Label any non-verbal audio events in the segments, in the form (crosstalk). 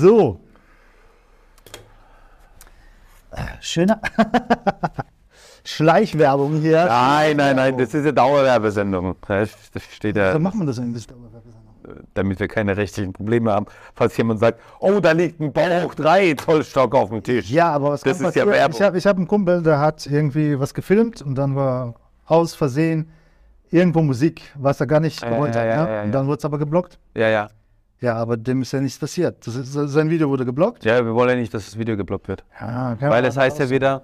So. Schöner (laughs) Schleichwerbung hier. Nein, nein, nein, das ist eine Dauerwerbesendung. Das steht ja, So macht man das eigentlich. damit wir keine rechtlichen Probleme haben. Falls jemand sagt, oh, da liegt ein Bauch 3 Zollstock auf dem Tisch. Ja, aber was Das kann ist ja? Werbung. Ich habe ich hab einen Kumpel, der hat irgendwie was gefilmt und dann war aus Versehen irgendwo Musik, was er gar nicht Ja, gewollt ja, hat. ja, Ja, ja, ja. Und dann wurde es aber geblockt. Ja, ja. Ja, aber dem ist ja nichts passiert. Das ist, sein Video wurde geblockt. Ja, wir wollen ja nicht, dass das Video geblockt wird. Ja, Weil es heißt ja wieder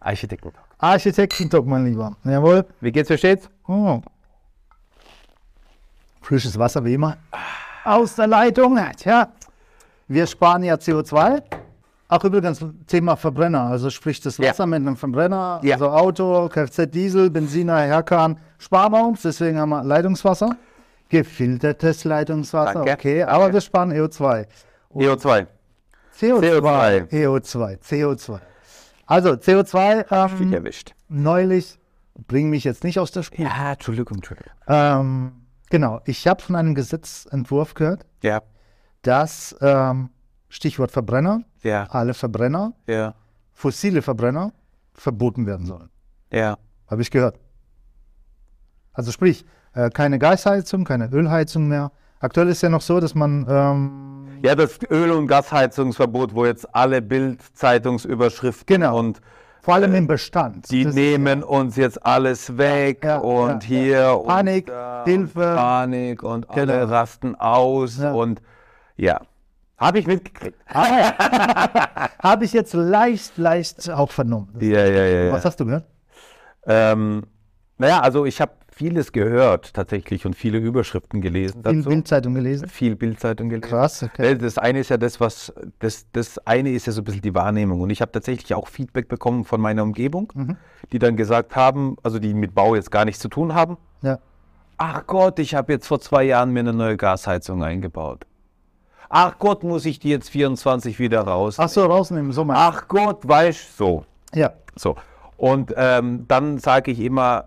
Architekten. Architektentalk, mein Lieber. Jawohl. Wie geht's, wie steht's? Oh. Frisches Wasser wie immer. Aus der Leitung. Tja, wir sparen ja CO2. Ach, übrigens, Thema Verbrenner. Also sprich das Ja. Wasser mit einem Verbrenner, Ja. also Auto, Kfz, Diesel, Benziner, Herkan, sparen wir uns. Deswegen haben wir Leitungswasser. Gefiltertes Leitungswasser, Danke, okay. danke. Aber wir sparen EO2. EO2. CO2. CO2. EO2. CO2. Also CO2 Dich ähm, erwischt. neulich, bring mich jetzt nicht aus der Spur. Ja, Entschuldigung, Entschuldigung. Ähm, genau, ich habe von einem Gesetzentwurf gehört, Ja, dass ähm, Stichwort Verbrenner, ja, alle Verbrenner, ja, fossile Verbrenner verboten werden sollen. ja. Habe ich gehört. Also sprich, äh, keine Gasheizung, keine Ölheizung mehr. Aktuell ist ja noch so, dass man ähm, Ja, das Öl- und Gasheizungsverbot, wo jetzt alle Bild-Zeitungsüberschriften Genau. und vor allem im Bestand. die das- nehmen uns jetzt alles weg Ja, und ja, hier ja. und Panik, da Hilfe. Panik und alle Genau. rasten aus Ja. und ja, habe ich mitgekriegt. (laughs) (laughs) Habe ich jetzt leicht, leicht auch vernommen. Ja, ja, ja. ja. Was hast du gehört? Ähm, naja, also ich habe vieles gehört tatsächlich und viele Überschriften gelesen dazu. Bildzeitung gelesen. Viel Bildzeitung gelesen. Krass, okay. Das eine ist ja das, was das, das eine ist ja so ein bisschen die Wahrnehmung. Und ich habe tatsächlich auch Feedback bekommen von meiner Umgebung, Mhm. die dann gesagt haben, also die mit Bau jetzt gar nichts zu tun haben. Ja. Ach Gott, ich habe jetzt vor zwei Jahren mir eine neue Gasheizung eingebaut. Ach Gott, muss ich die jetzt 24 wieder raus? Ach so, rausnehmen, so mal. Ach Gott, weißt so. Ja. So. Und ähm, dann sage ich immer,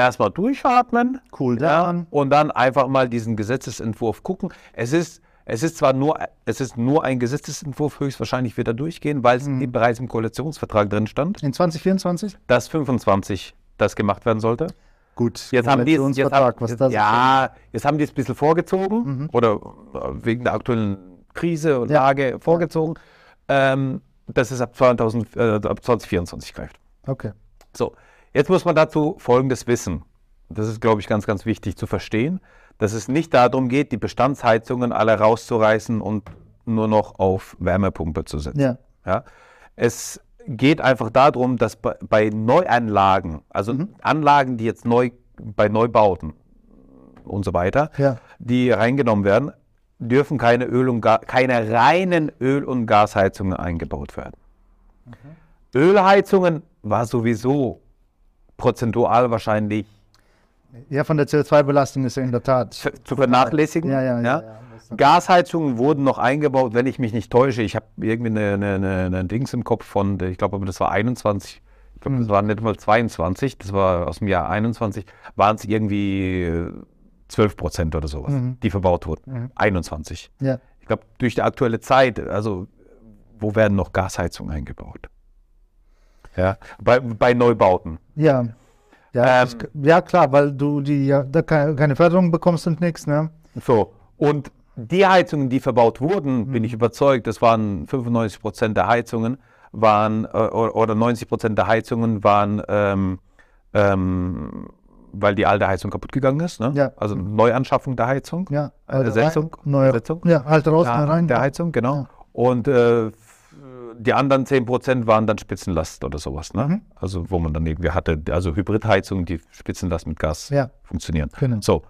erstmal durchatmen. Cool Ja, down. und dann einfach mal diesen Gesetzesentwurf gucken. Es ist, es ist zwar nur, es ist nur ein Gesetzesentwurf, höchstwahrscheinlich wird er durchgehen, weil es Mhm. bereits im Koalitionsvertrag drin stand, In 2024? dass 25 das gemacht werden sollte. Gut. Jetzt haben die es, jetzt haben, was das ja, jetzt haben die es ein bisschen vorgezogen oder äh, wegen der aktuellen Krise und Ja. Lage vorgezogen, ähm, dass es ab, 2000, äh, ab 2024 greift. Okay. So, jetzt muss man dazu Folgendes wissen. Das ist, glaube ich, ganz, ganz wichtig zu verstehen, dass es nicht darum geht, die Bestandsheizungen alle rauszureißen und nur noch auf Wärmepumpe zu setzen. Ja. Ja? Es geht einfach darum, dass bei, bei Neuanlagen, also Mhm. Anlagen, die jetzt neu bei Neubauten und so weiter, Ja. die reingenommen werden, dürfen keine Öl und Ga keine reinen Öl- und Gasheizungen eingebaut werden. Ölheizungen war sowieso prozentual wahrscheinlich Ja, von der CO2-Belastung ist ja in der Tat. zu zu vernachlässigen. Ja, ja, ja, ja. Gasheizungen wurden noch eingebaut, wenn ich mich nicht täusche. Ich habe irgendwie eine, eine, eine, Dings im Kopf von, ich glaube, das war 21. Ich glaube, das war nicht mal 22. Das war aus dem Jahr 21. Waren es irgendwie äh, 12 Prozent oder sowas, Mhm. die verbaut wurden. 21. Ja. Ich glaube, durch die aktuelle Zeit, also wo werden noch Gasheizungen eingebaut? Ja, bei, bei Neubauten. Ja. Ja, Ähm, das- ja, klar, weil du die ja da keine, Förderung bekommst und nichts, ne? So, und die Heizungen, die verbaut wurden, bin ich überzeugt, das waren 95 Prozent der Heizungen, waren, äh, oder oder 90 Prozent der Heizungen waren, ähm, ähm, weil die alte Heizung kaputt gegangen ist. Ne? Ja. Also Neuanschaffung der Heizung. Ja. Ersetzung? Ersetzung? Ja, alte raus, Ja, rein. der Heizung, genau. Und äh, die anderen 10 Prozent waren dann Spitzenlast oder sowas. Ne? Mhm. Also wo man dann irgendwie hatte, also Hybridheizungen, die Spitzenlast mit Gas Ja. funktionieren. Genau. So.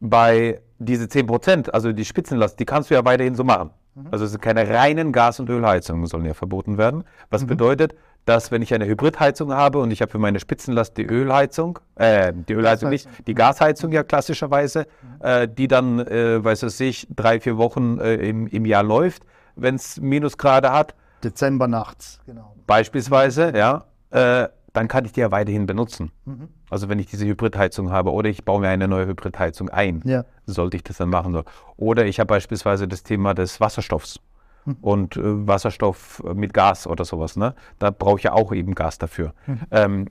Bei diese 10 Prozent, also die Spitzenlast, die kannst du ja weiterhin so machen. Also es sind keine reinen Gas- und Ölheizungen, sollen ja verboten werden. Was bedeutet, dass wenn ich eine Hybridheizung habe und ich habe für meine Spitzenlast die Ölheizung, äh, die Ölheizung nicht, die Gasheizung ja klassischerweise, äh, die dann, äh, weiß es ich, drei, vier Wochen äh, im, im Jahr läuft, wenn es Minusgrade hat, Dezember nachts, genau. beispielsweise, ja, äh, dann kann ich die ja weiterhin benutzen. Mhm. Also wenn ich diese Hybridheizung habe oder ich baue mir eine neue Hybridheizung ein, Ja. sollte ich das dann machen. Oder ich habe beispielsweise das Thema des Wasserstoffs Mhm. und äh, Wasserstoff mit Gas oder sowas. Ne? Da brauche ich ja auch eben Gas dafür. Mhm. Ähm,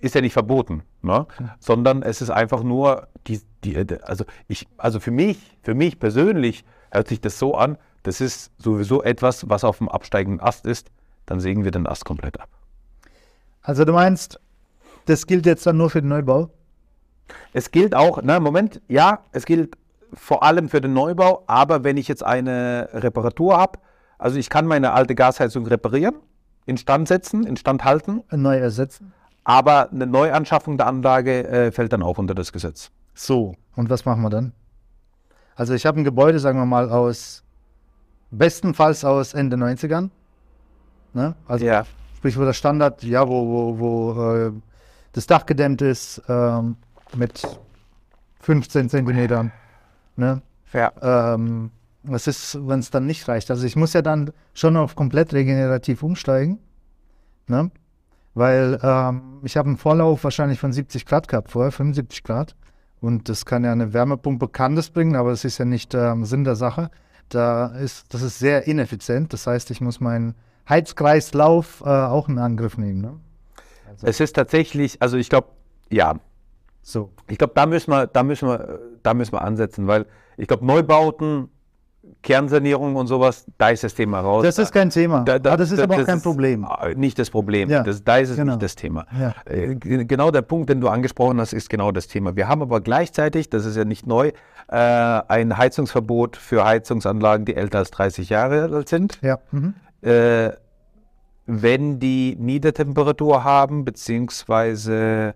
ist ja nicht verboten, ne? sondern es ist einfach nur die, die, äh, also ich, also für mich, für mich persönlich hört sich das so an, das ist sowieso etwas, was auf dem absteigenden Ast ist, dann sägen wir den Ast komplett ab. Also du meinst, das gilt jetzt dann nur für den Neubau? Es gilt auch, na Moment, ja, es gilt vor allem für den Neubau, aber wenn ich jetzt eine Reparatur habe, also ich kann meine alte Gasheizung reparieren, instand setzen, instand halten, Neu ersetzen? aber eine Neuanschaffung der Anlage äh, fällt dann auch unter das Gesetz. So. Und was machen wir dann? Also ich habe ein Gebäude, sagen wir mal, aus bestenfalls aus Ende 90ern. Ne? Also Ja. sprich, wo der Standard, ja, wo, wo, wo äh, das Dach gedämmt ist, ähm, mit 15 Zentimetern. Ne? Ja. Ähm, was ist, wenn es dann nicht reicht? Also ich muss ja dann schon auf komplett regenerativ umsteigen. Ne? Weil ähm, ich habe einen Vorlauf wahrscheinlich von 70 Grad gehabt vorher, 75 Grad. Und das kann ja eine Wärmepumpe kann das bringen, aber das ist ja nicht ähm, Sinn der Sache. Da ist, das ist sehr ineffizient. Das heißt, ich muss meinen Heizkreislauf äh, auch in Angriff nehmen. Ne? Es ist tatsächlich, also ich glaube, ja, So. ich glaube, da müssen wir, da müssen wir, äh, da müssen wir ansetzen, weil ich glaube, Neubauten, Kernsanierung und sowas, da ist das Thema raus. Das ist kein Thema. Da- da- das ist da- aber auch kein Problem. äh, Nicht das Problem. Ja, Das, da ist es genau. nicht das Thema. Ja. Äh, Genau der Punkt, den du angesprochen hast, ist genau das Thema. Wir haben aber gleichzeitig, das ist ja nicht neu, äh, ein Heizungsverbot für Heizungsanlagen, die älter als 30 Jahre alt sind. Ja. Mhm. Äh, wenn die Niedertemperatur haben, beziehungsweise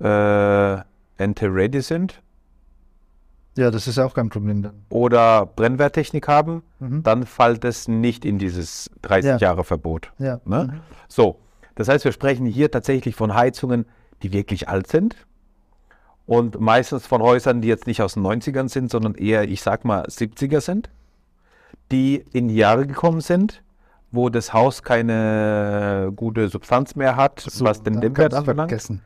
äh, Enter-ready sind ja, das ist ja auch kein Problem dann. oder Brennwerttechnik haben, Mhm. dann fällt es nicht in dieses 30 Ja. Jahre Verbot. Ja. Ne? Mhm. So, das heißt, wir sprechen hier tatsächlich von Heizungen, die wirklich alt sind und meistens von Häusern, die jetzt nicht aus den 90ern sind, sondern eher, ich sag mal, 70er sind, die in die Jahre gekommen sind, wo das Haus keine gute Substanz mehr hat, So, was den Dämmwert kannst du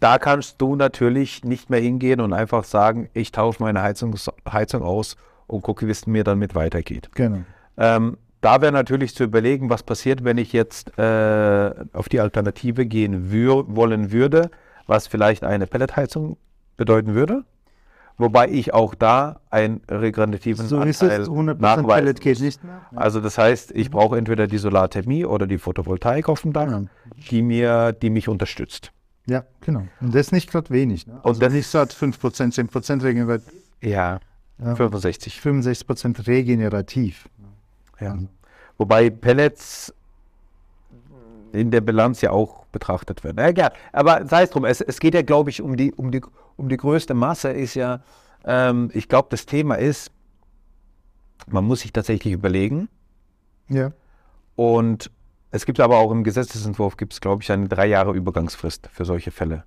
da kannst du natürlich nicht mehr hingehen und einfach sagen, ich tausche meine Heizung, Heizung aus und gucke, wie es mir dann mit weitergeht. Genau. Ähm, da wäre natürlich zu überlegen, was passiert, wenn ich jetzt äh, auf die Alternative gehen wür wollen würde, was vielleicht eine Pelletheizung bedeuten würde. Wobei ich auch da einen regenerativen So ist Anteil es. 100% nachweisen Pellet geht nicht mehr. Also das heißt, ich brauche entweder die Solarthermie oder die Photovoltaik auf dem Dach, Ja. die mir, die mich unterstützt. Ja, genau. Und das ist nicht gerade wenig. Ne? Und das nicht gerade 5%, 10% regenerativ. Ja, Ja. 65. 65% regenerativ. Ja. Wobei Pellets in der Bilanz ja auch betrachtet werden. Ja, gern. Aber sei es drum, es, es geht ja, glaube ich, um die, um, die, um die größte Masse ist ja, ähm, ich glaube, das Thema ist, man muss sich tatsächlich überlegen Ja. und es gibt aber auch im Gesetzesentwurf, gibt es, glaube ich, eine drei Jahre Übergangsfrist für solche Fälle.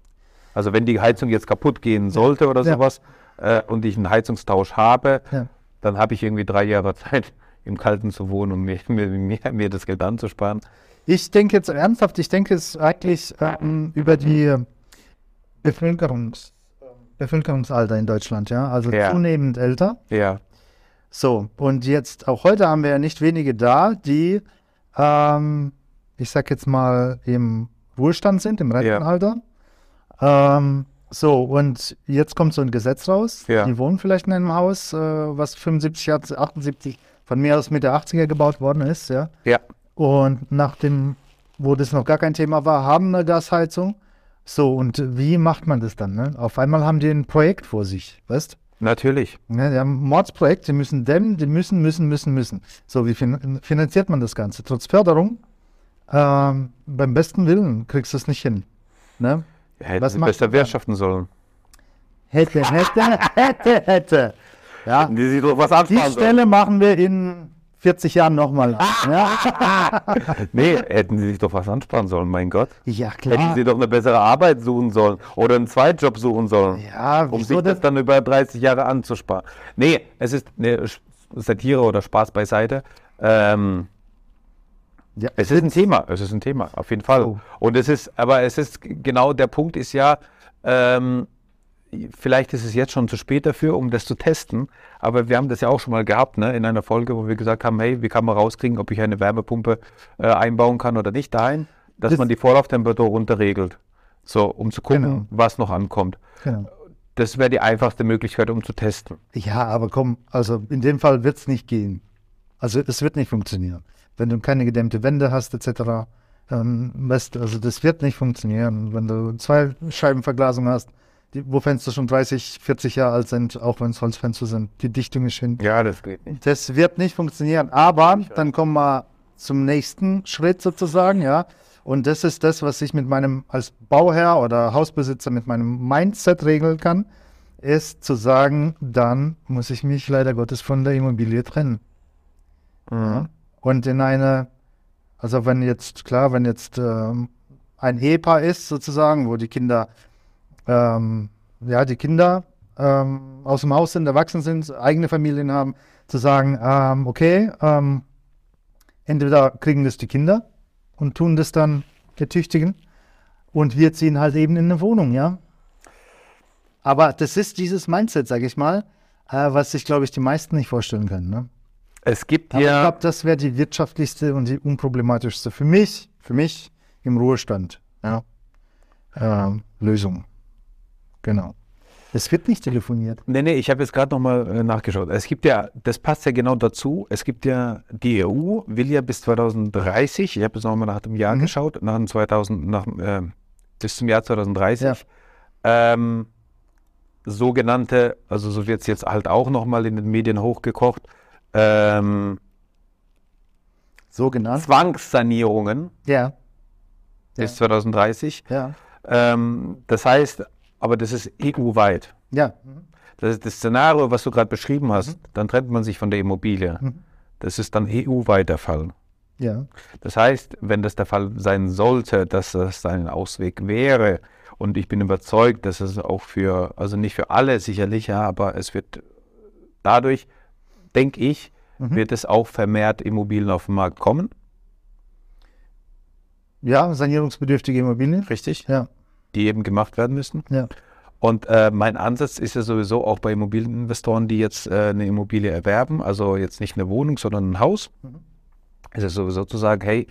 Also wenn die Heizung jetzt kaputt gehen sollte oder Ja. sowas äh, und ich einen Heizungstausch habe, Ja. dann habe ich irgendwie drei Jahre Zeit, im Kalten zu wohnen und mir, mir, mir, mir das Geld anzusparen. Ich denke jetzt ernsthaft, ich denke es eigentlich ähm, über die Bevölkerungs, Bevölkerungsalter in Deutschland, ja. Also Ja. zunehmend älter. Ja, So, und jetzt, auch heute haben wir ja nicht wenige da, die, ähm, ich sag jetzt mal, im Ruhestand sind, im Rentenalter. Ähm, so, und jetzt kommt so ein Gesetz raus. Ja. Die wohnen vielleicht in einem Haus, äh, was 75, Jahre- 78, von mir aus Mitte 80er gebaut worden ist, ja. ja, Und nach dem, wo das noch gar kein Thema war, haben eine Gasheizung. So, und wie macht man das dann? Ne? Auf einmal haben die ein Projekt vor sich, weißt natürlich. ja, die haben ein Mordsprojekt, die müssen dämmen, die müssen, müssen, müssen, müssen. So, wie fin finanziert man das Ganze? Trotz Förderung, ähm, beim besten Willen kriegst du es nicht hin. Ne? Hätten Was besser wirtschaften sollen. Hätte, hätte, hätte, hätte. Ja, Die sich doch was die ansparen sollen. Stelle machen wir in 40 Jahren nochmal. Ja? (laughs) Nee, hätten sie sich doch was ansparen sollen, mein Gott. ja, Hätten klar. sie doch eine bessere Arbeit suchen sollen oder einen Zweitjob suchen sollen, Ja, um sich das das? dann über 30 Jahre anzusparen. Nee, es ist eine Satire oder Spaß beiseite. Ähm, Ja. Es ist ein Thema, es ist ein Thema, auf jeden Fall. Oh. Und es ist, aber es ist genau der Punkt ist ja, ähm, vielleicht ist es jetzt schon zu spät dafür, um das zu testen, aber wir haben das ja auch schon mal gehabt, ne, in einer Folge, wo wir gesagt haben, hey, wie kann man rauskriegen, ob ich eine Wärmepumpe äh, einbauen kann oder nicht dahin, dass das man die Vorlauftemperatur runterregelt, so, um zu gucken, genau. was noch ankommt. Genau. Das wäre die einfachste Möglichkeit, um zu testen. Ja, aber komm, also in dem Fall wird es nicht gehen. Also es wird nicht funktionieren. Wenn du keine gedämmte Wände hast, etc., ähm, weißt, also das wird nicht funktionieren. Wenn du zwei Scheibenverglasung hast, die, wo Fenster schon 30, 40 Jahre alt sind, auch wenn es Holzfenster sind, die Dichtung ist hin. Ja, das geht nicht. Das wird nicht funktionieren. Aber dann kommen wir zum nächsten Schritt sozusagen, ja. Und das ist das, was ich mit meinem als Bauherr oder Hausbesitzer mit meinem Mindset regeln kann, ist zu sagen, dann muss ich mich leider Gottes von der Immobilie trennen. Mhm. Und in eine, also wenn jetzt, klar, wenn jetzt ähm, ein Ehepaar ist sozusagen, wo die Kinder, ähm, ja, die Kinder ähm, aus dem Haus sind, erwachsen sind, eigene Familien haben, zu sagen, ähm, okay, ähm, entweder kriegen das die Kinder und tun das dann der Tüchtigen und wir ziehen halt eben in eine Wohnung, ja. Aber das ist dieses Mindset, sage ich mal, äh, was sich, glaube ich, die meisten nicht vorstellen können. Ne? Es gibt ja. Ich glaube, das wäre die wirtschaftlichste und die unproblematischste für mich, für mich im Ruhestand. Ja. Ähm, Lösung. Genau. Es wird nicht telefoniert. Nee, nee, ich habe jetzt gerade nochmal äh, nachgeschaut. Es gibt ja, das passt ja genau dazu. Es gibt ja, die EU will ja bis 2030, ich habe jetzt nochmal nach dem Jahr mhm. geschaut, nach dem 2000, nach, äh, bis zum Jahr 2030, ja. ähm, sogenannte, also so wird es jetzt halt auch nochmal in den Medien hochgekocht, ähm, sogenannte Zwangssanierungen ja. bis 2030. Ja. Ähm, das heißt, aber das ist EU-weit. Ja. Das ist das Szenario, was du gerade beschrieben hast. Mhm. Dann trennt man sich von der Immobilie. Mhm. Das ist dann EU-weit der Fall. Ja. Das heißt, wenn das der Fall sein sollte, dass das ein Ausweg wäre, und ich bin überzeugt, dass es auch für, also nicht für alle sicherlich, ja, aber es wird dadurch, denke ich, mhm. wird es auch vermehrt Immobilien auf den Markt kommen. Ja, sanierungsbedürftige Immobilien. Richtig. Ja. Die eben gemacht werden müssen. Ja. Und äh, mein Ansatz ist ja sowieso auch bei Immobilieninvestoren, die jetzt äh, eine Immobilie erwerben, also jetzt nicht eine Wohnung, sondern ein Haus, mhm. ist es sowieso zu sagen, hey,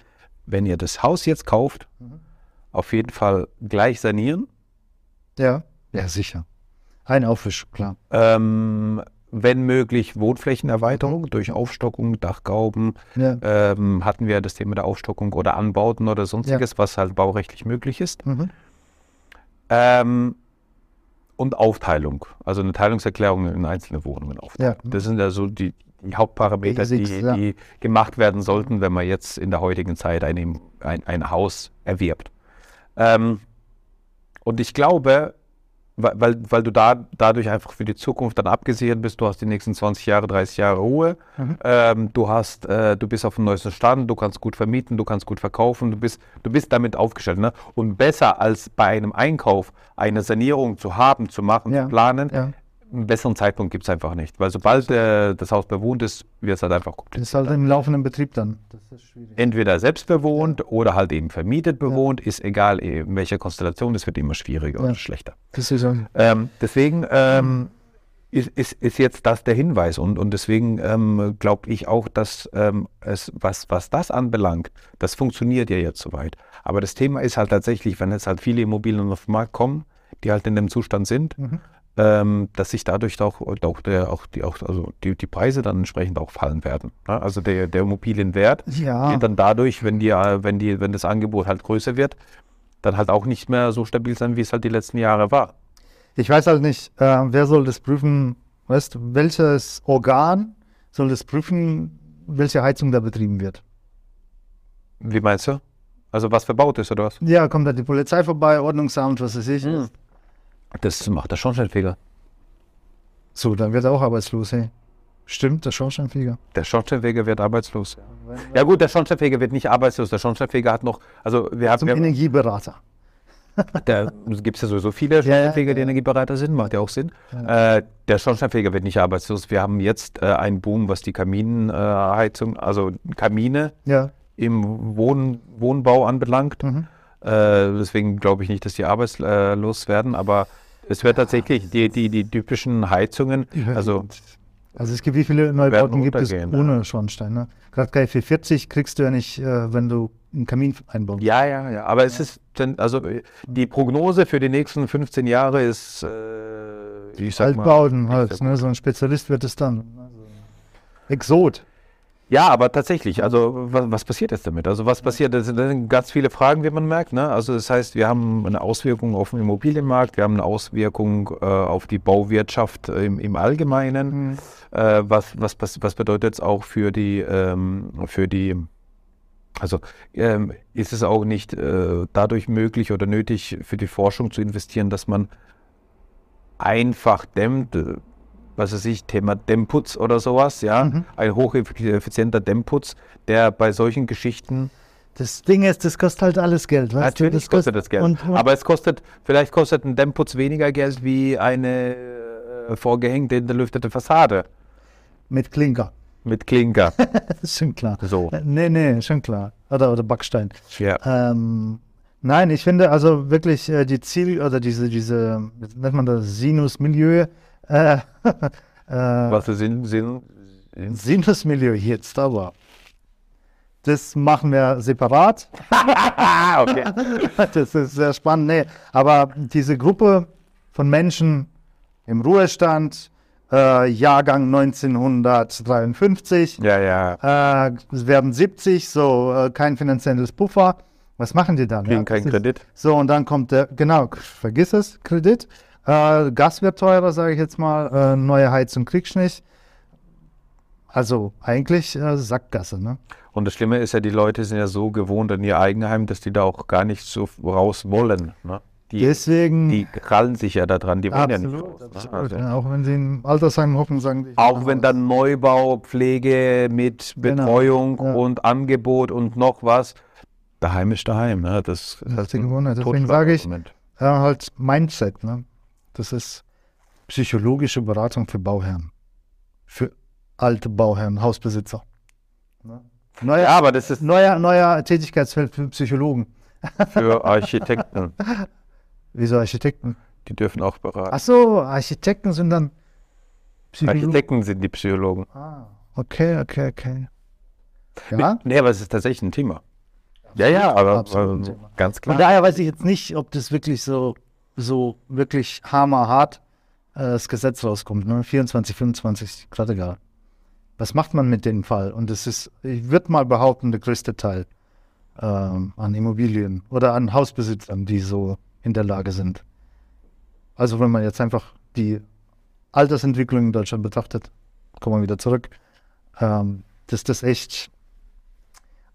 wenn ihr das Haus jetzt kauft, mhm auf jeden Fall gleich sanieren. Ja, ja, sicher. Ein Aufwisch, klar. Ähm, wenn möglich Wohnflächenerweiterung durch Aufstockung, Dachgauben. Ja. Ähm, hatten wir das Thema der Aufstockung oder Anbauten oder sonstiges, ja. was halt baurechtlich möglich ist. Mhm. Ähm, und Aufteilung, also eine Teilungserklärung in einzelne Wohnungen aufteilen. Ja. Das sind ja so die, die Hauptparameter, die, die, gemacht werden sollten, wenn man jetzt in der heutigen Zeit ein, ein, ein Haus erwirbt. Ähm, und ich glaube, weil, weil du da dadurch einfach für die Zukunft dann abgesichert bist, du hast die nächsten 20 Jahre, 30 Jahre Ruhe, mhm. ähm, du hast, äh, du bist auf dem neuesten Stand, du kannst gut vermieten, du kannst gut verkaufen, du bist, du bist damit aufgestellt. Ne? Und besser als bei einem Einkauf eine Sanierung zu haben, zu machen, ja. zu planen, ja einen besseren Zeitpunkt gibt es einfach nicht. Weil sobald äh, das Haus bewohnt ist, wird es halt einfach kompliziert. Das ist halt im laufenden Betrieb dann. Entweder selbst bewohnt ja. oder halt eben vermietet bewohnt, ja. ist egal in welcher Konstellation, es wird immer schwieriger ja. oder schlechter. Das ist so. ähm, deswegen ähm, ist, ist, ist, jetzt das der Hinweis und, und deswegen ähm, glaube ich auch, dass ähm, es, was, was das anbelangt, das funktioniert ja jetzt soweit. Aber das Thema ist halt tatsächlich, wenn jetzt halt viele Immobilien auf den Markt kommen, die halt in dem Zustand sind, mhm dass sich dadurch auch, auch, der, auch, die, auch also die, die Preise dann entsprechend auch fallen werden. Ne? Also der, der Immobilienwert ja. wird dann dadurch, wenn, die, wenn, die, wenn das Angebot halt größer wird, dann halt auch nicht mehr so stabil sein, wie es halt die letzten Jahre war. Ich weiß halt nicht, äh, wer soll das prüfen, weißt du, welches Organ soll das prüfen, welche Heizung da betrieben wird? Wie meinst du? Also was verbaut ist oder was? Ja, kommt da die Polizei vorbei, Ordnungsamt, was weiß ich. Hm. Das macht der Schornsteinfeger. So, dann wird er auch arbeitslos, hey. Stimmt, der Schornsteinfeger. Der Schornsteinfeger wird arbeitslos. Ja gut, der Schornsteinfeger wird nicht arbeitslos. Der Schornsteinfeger hat noch, also wir haben... Zum Energieberater. (laughs) Da gibt es ja sowieso viele Schornsteinfeger, ja, ja, die Energieberater sind, macht ja auch Sinn. Äh, der Schornsteinfeger wird nicht arbeitslos. Wir haben jetzt äh, einen Boom, was die Kaminheizung, äh, also Kamine im Wohn Wohnbau anbelangt. Mhm. Äh, deswegen glaube ich nicht, dass die arbeitslos werden, aber es wird tatsächlich die, die, die typischen Heizungen, also Also es gibt, wie viele Neubauten gibt es ohne Schornstein? Ne? Gerade Kai 440 kriegst du ja nicht, äh, wenn du einen Kamin einbaust. ja, ja, ja. Aber es ist, dann, also äh, die Prognose für die nächsten 15 Jahre ist, äh, ich sag mal, Altbauten halt, sehr ne? so ein Spezialist wird es dann. Also Exot. Ja, aber tatsächlich, also was, was passiert jetzt damit? Also was passiert, das sind, ganz viele Fragen, wie man merkt. Ne? Also das heißt, wir haben eine Auswirkung auf den Immobilienmarkt, wir haben eine Auswirkung äh, auf die Bauwirtschaft im, im Allgemeinen. Mhm. Äh, was, was, was, was bedeutet es auch für die, ähm, für die, also ähm, ist es auch nicht äh, dadurch möglich oder nötig für die Forschung zu investieren, dass man einfach dämmt, äh, was weiß ich, Thema Dämmputz oder sowas, ja, Mhm. ein hocheffizienter Dämmputz, der bei solchen Geschichten Das Ding ist, das kostet halt alles Geld. Weißt du? Natürlich das kostet das Geld. Und, und aber es kostet, vielleicht kostet ein Dämmputz weniger Geld wie eine äh, vorgehängte, hinterlüftete Fassade mit Klinker. mit Klinker. (laughs) Das ist schon klar. So. Nee, nee, schon klar. Oder, oder Backstein. Ja. Ähm, nein, ich finde also wirklich äh, die Ziel- oder diese, diese, nennt man das, Sinusmilieu, äh, (laughs) äh, Was ist Sinn, Sinn, Sinn? Sinusmilieu jetzt, aber das machen wir separat. (laughs) Okay. (laughs) Das ist sehr spannend. Nee, aber diese Gruppe von Menschen im Ruhestand, äh, Jahrgang 1953, Ja, ja. äh, werden 70, so äh, kein finanzielles Puffer. Was machen die dann? Kriegen Ja, keinen Kredit. So, und dann kommt der, genau, vergiss es, Kredit. Äh, Gas wird teurer, sage ich jetzt mal. Äh, neue Heizung kriegst du nicht. Also eigentlich äh, Sackgasse, ne? Und das Schlimme ist ja, die Leute sind ja so gewohnt an ihr Eigenheim, dass die da auch gar nicht so raus wollen. Ne? Die, Deswegen. die krallen sich ja daran, die wollen ja nicht absolut, raus. Ne? absolut, Also, ja, auch wenn sie im Altersheim hocken, sagen die. Auch wenn dann Neubau, Pflege mit Genau, Betreuung ja. und Angebot und noch was, daheim ist daheim. Ne? Das Das ist ist die Gewohnheit. Deswegen sage ich, ja, halt Mindset, ne? Das ist psychologische Beratung für Bauherren. Für alte Bauherren, Hausbesitzer. Ne? Neuer, Ja, aber das ist neuer, neuer Tätigkeitsfeld für Psychologen. für Architekten. (laughs) Wieso Architekten? Die dürfen auch beraten. Ach so, Architekten sind dann Psychologen. Architekten sind die Psychologen. Ah, okay, okay, okay. Ja, Nee, aber es ist tatsächlich ein Thema. Ja, ja, aber Absolut ein äh, Thema. ganz von klar. daher weiß ich jetzt nicht, ob das wirklich so, so wirklich hammerhart äh, das Gesetz rauskommt. Ne? 24, 25 Grad egal. Was macht man mit dem Fall? Und es ist, ich würde mal behaupten, der größte Teil ähm, an Immobilien oder an Hausbesitzern, die so in der Lage sind. Also wenn man jetzt einfach die Altersentwicklung in Deutschland betrachtet, kommen wir wieder zurück, ähm, dass das echt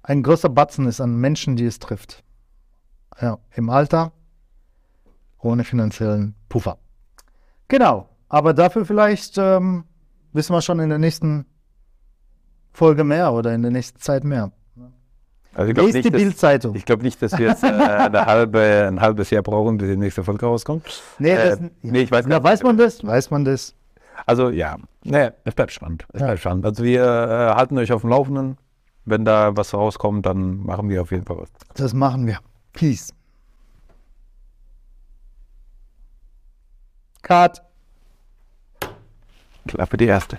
ein großer Batzen ist an Menschen, die es trifft. Ja, im Alter, ohne finanziellen Puffer. Genau, aber dafür vielleicht ähm, wissen wir schon in der nächsten Folge mehr oder in der nächsten Zeit mehr. Also ich glaube nicht, dass- Bildzeitung. ich glaub nicht, dass wir jetzt äh, eine halbe, ein halbes Jahr brauchen, bis die nächste Folge rauskommt. Nee, Äh, das, nee, ich weiß gar weiß man das? Weiß man das? Also ja, nee, es bleibt spannend. Es Ja. bleibt spannend. Also wir äh, halten euch auf dem Laufenden. Wenn da was rauskommt, dann machen wir auf jeden Fall was. Das machen wir. Peace. Cut. Klappe die erste.